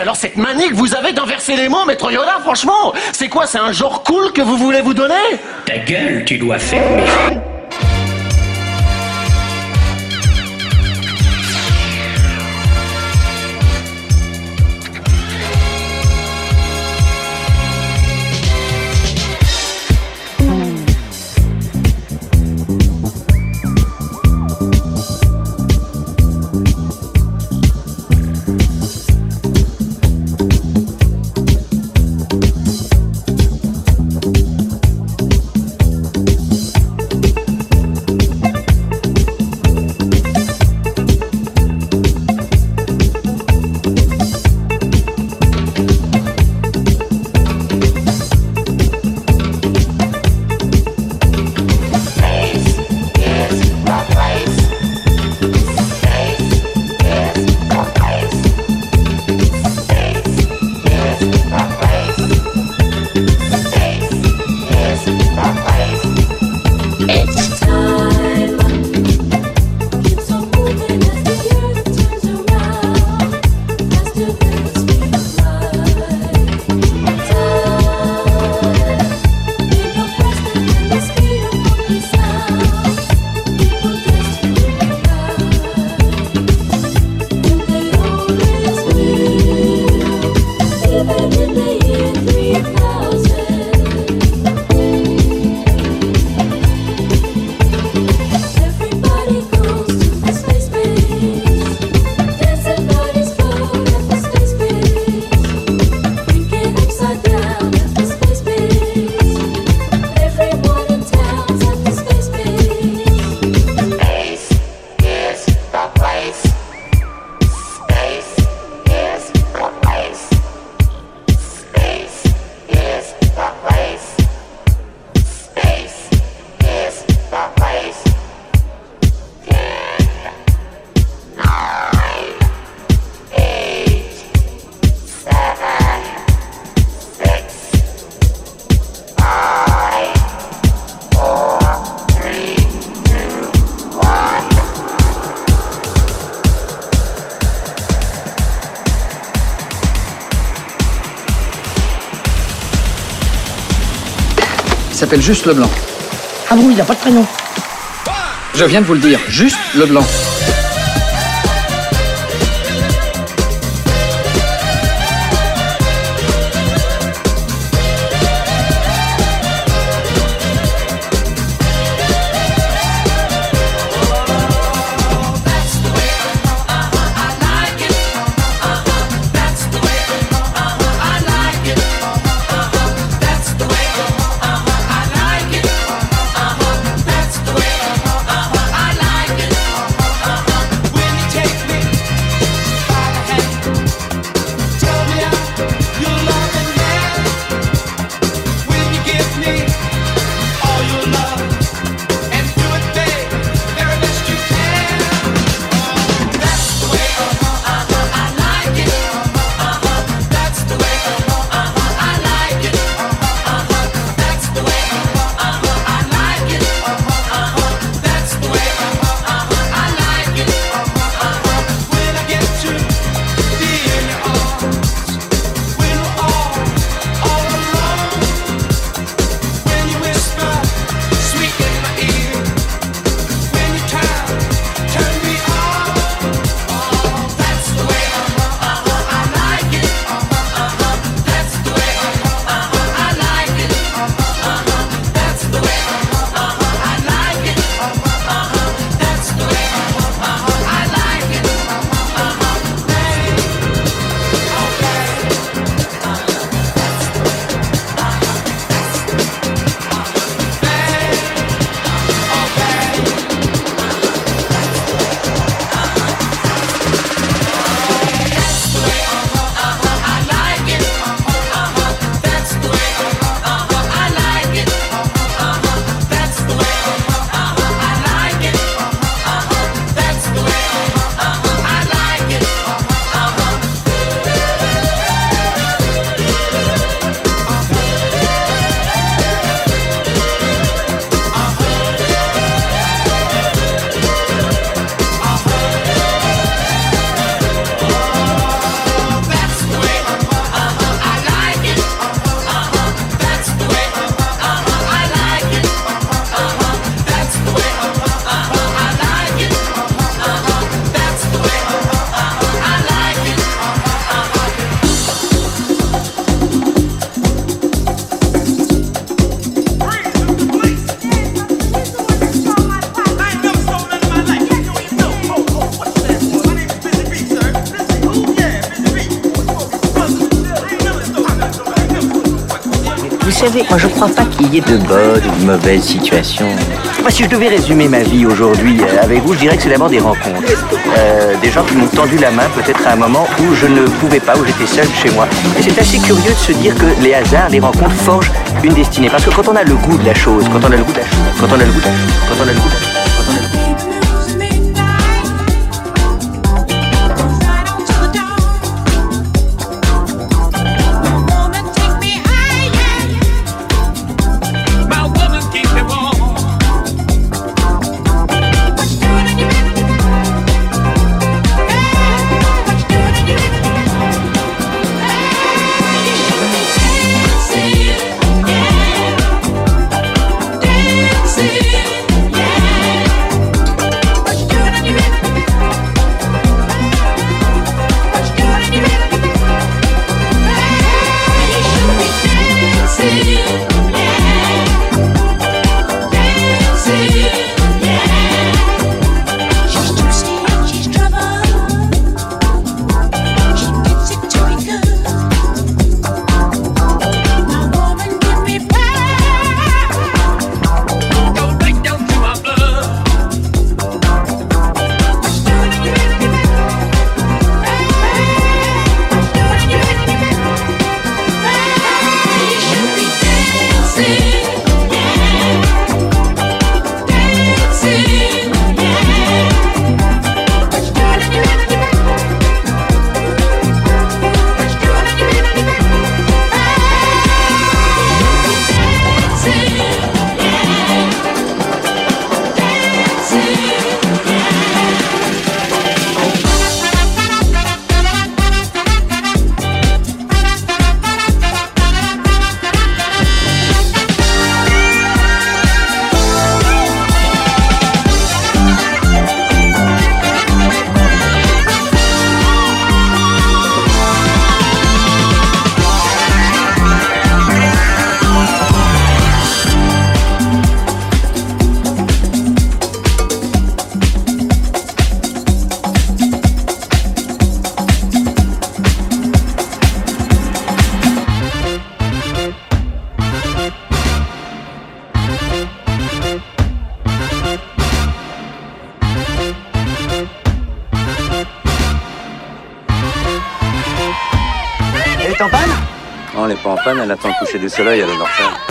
alors cette manie que vous avez d'inverser les mots, maître Yoda, franchement, c'est quoi C'est un genre cool que vous voulez vous donner? Ta gueule, tu dois fermer. S'appelle juste Leblanc. Ah bon, il n'a pas de prénom Je viens de vous le dire, juste Leblanc. Savez, moi je crois pas qu'il y ait de bonnes ou de mauvaises situations. Moi, si je devais résumer ma vie aujourd'hui euh, avec vous, je dirais que c'est d'abord des rencontres. Euh, des gens qui m'ont tendu la main peut-être à un moment où je ne pouvais pas, où j'étais seul chez moi. Et c'est assez curieux de se dire que les hasards, les rencontres forgent une destinée. Parce que quand on a le goût de la chose, quand on a le goût de la chose, quand on a le goût de la chose, quand on a le goût de la chose, coucher du soleil, elle est mortelle.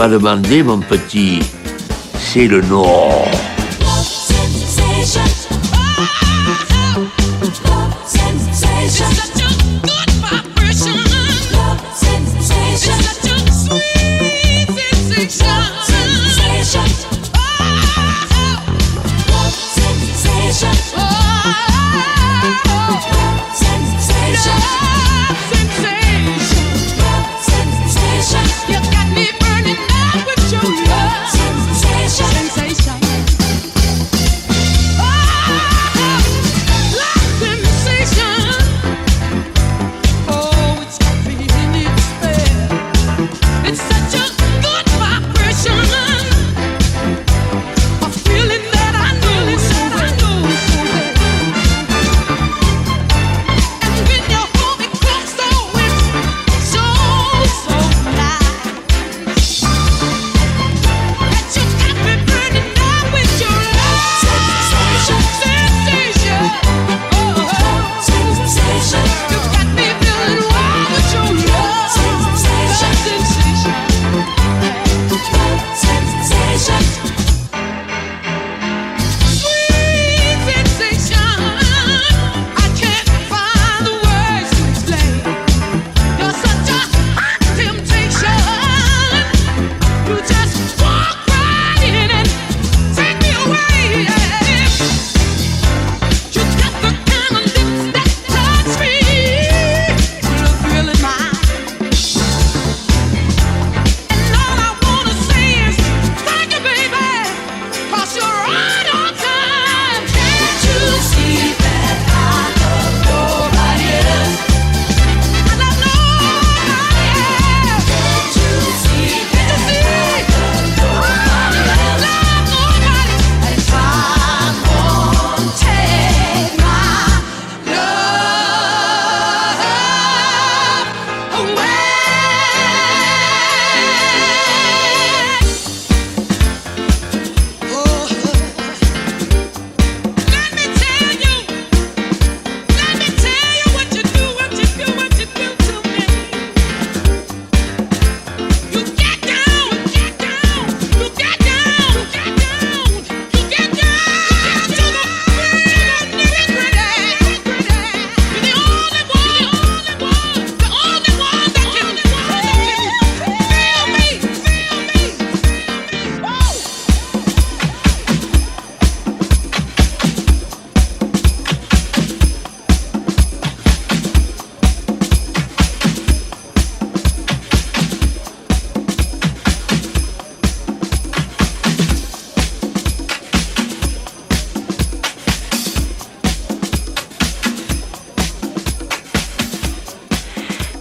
M'as demandé, mon petit, c'est le Nord.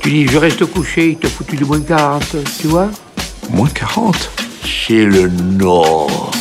Tu dis, je reste couché, il t'a foutu de moins 40, tu vois? Moins 40 C'est le Nord.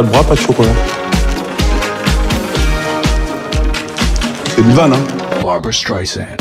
Pas de bras, pas de chocolat. C'est une vanne, hein Barbara Streisand.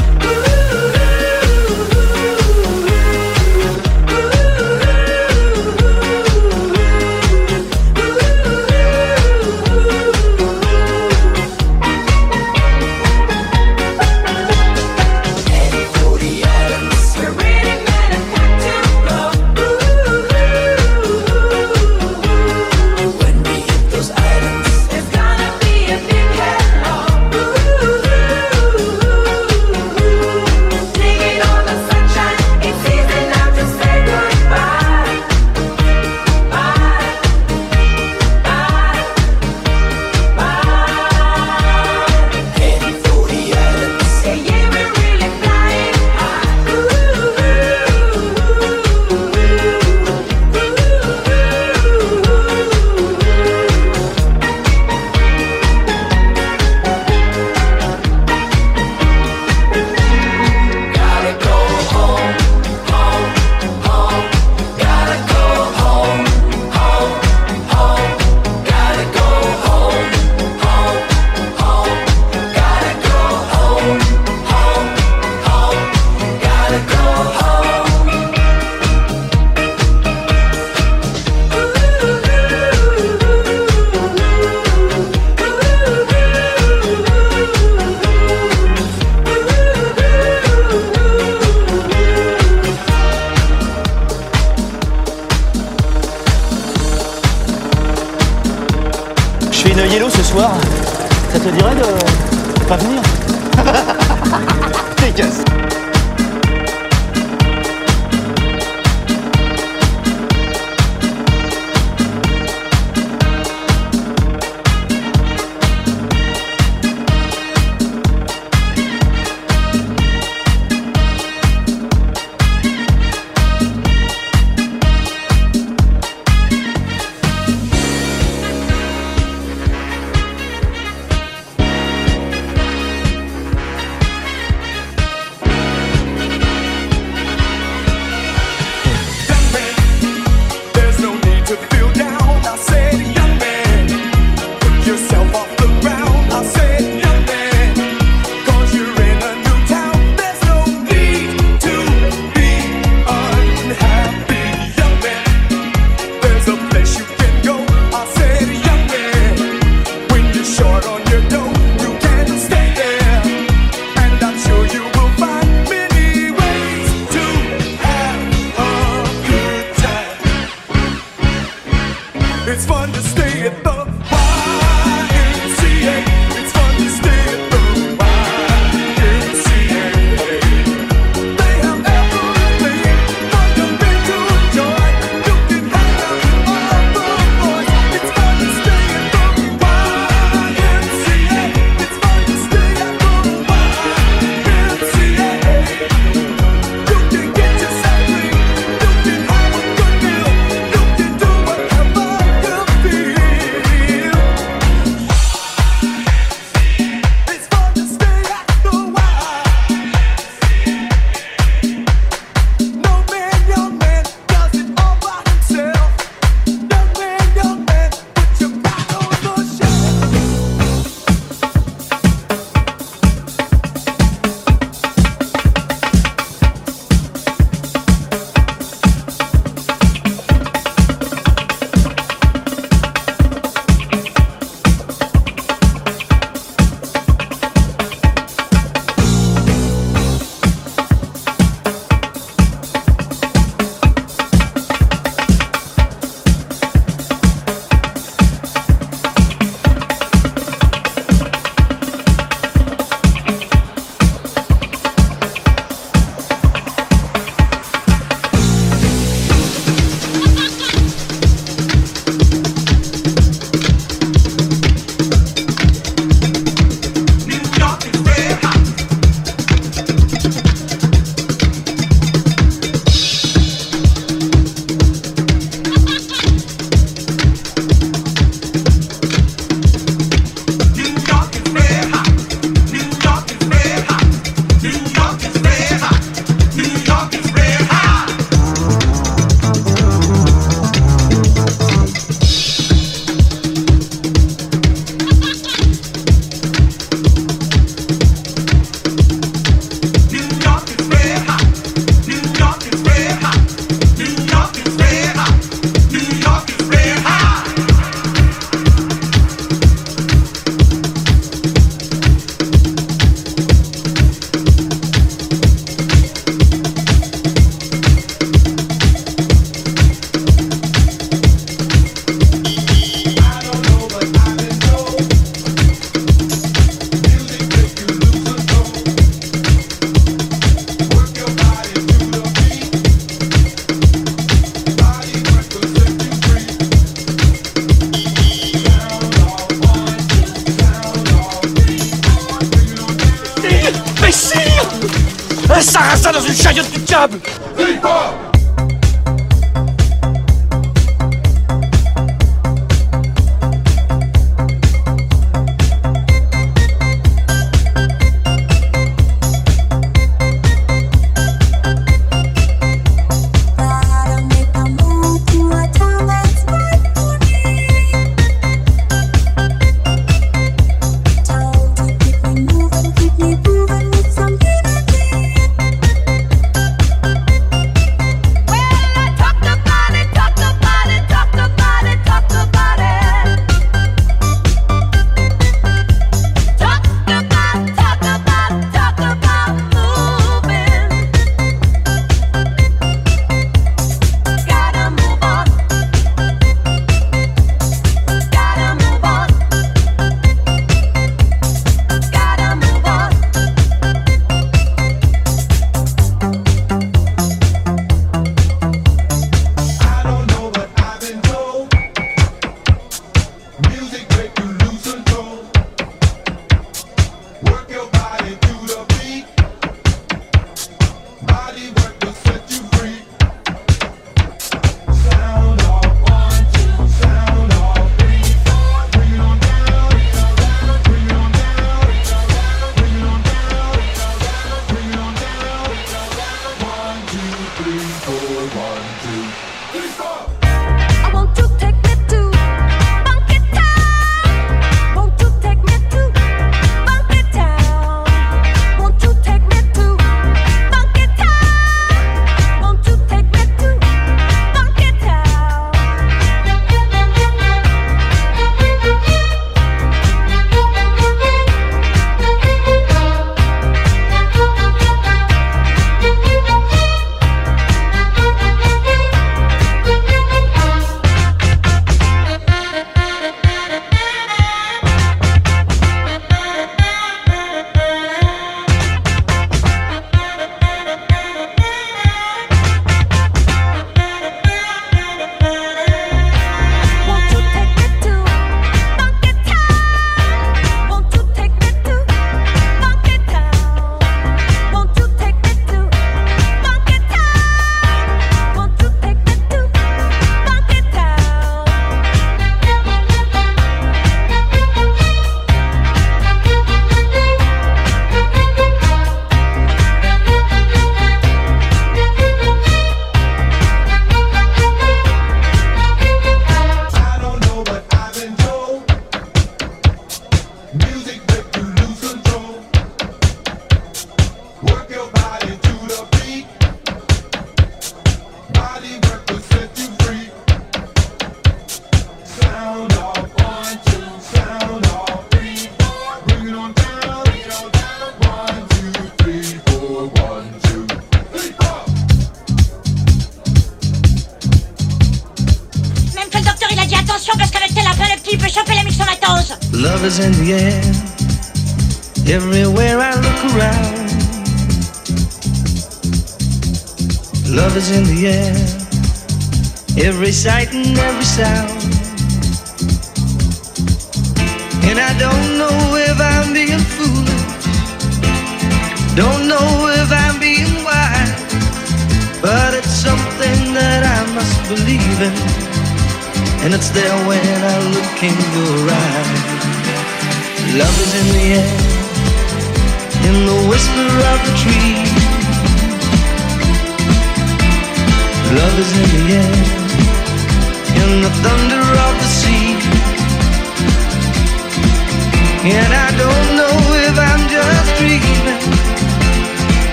And I don't know if I'm just dreaming.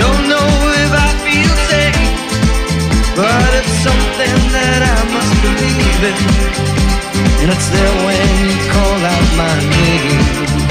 Don't know if I feel safe. But it's something that I must believe in. And it's there when you call out my name.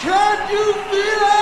Can you feel it?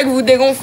Mecs vous dégonflez.